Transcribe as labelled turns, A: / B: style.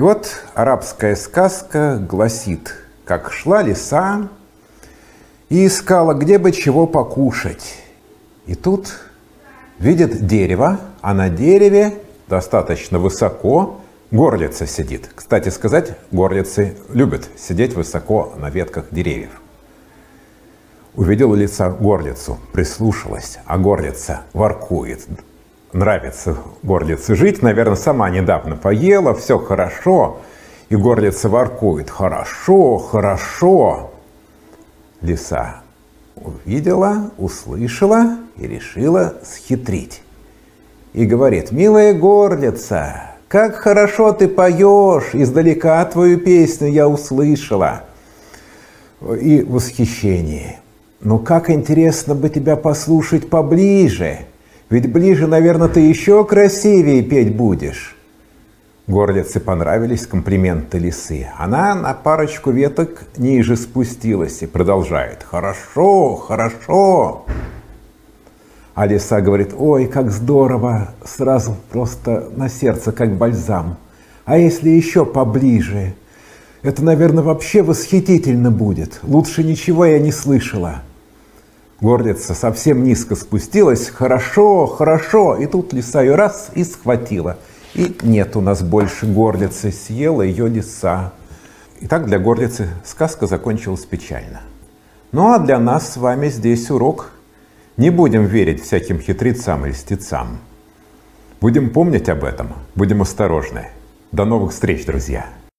A: И вот арабская сказка гласит, как шла лиса и искала, где бы чего покушать. И тут видит дерево, а на дереве достаточно высоко горлица сидит. Кстати сказать, горлицы любят сидеть высоко на ветках деревьев. Увидела лица горлицу, прислушалась, а горлица воркует. Нравится горлице жить, наверное, сама недавно поела, все хорошо. И горлица воркует, хорошо, хорошо. Лиса увидела, услышала и решила схитрить. И говорит, милая горлица, как хорошо ты поешь, издалека твою песню я услышала. И восхищение. Но как интересно бы тебя послушать поближе. Ведь ближе, наверное, ты еще красивее петь будешь. Горлице понравились комплименты лисы. Она на парочку веток ниже спустилась и продолжает. «Хорошо, хорошо!» А лиса говорит, ой, как здорово, сразу просто на сердце, как бальзам. А если еще поближе? Это, наверное, вообще восхитительно будет. Лучше ничего я не слышала. Горлица совсем низко спустилась. Хорошо, хорошо. И тут лиса ее раз и схватила. И нет у нас больше горлицы. Съела ее лиса. И так для горлицы сказка закончилась печально. Ну а для нас с вами здесь урок. Не будем верить всяким хитрецам и льстецам. Будем помнить об этом. Будем осторожны. До новых встреч, друзья!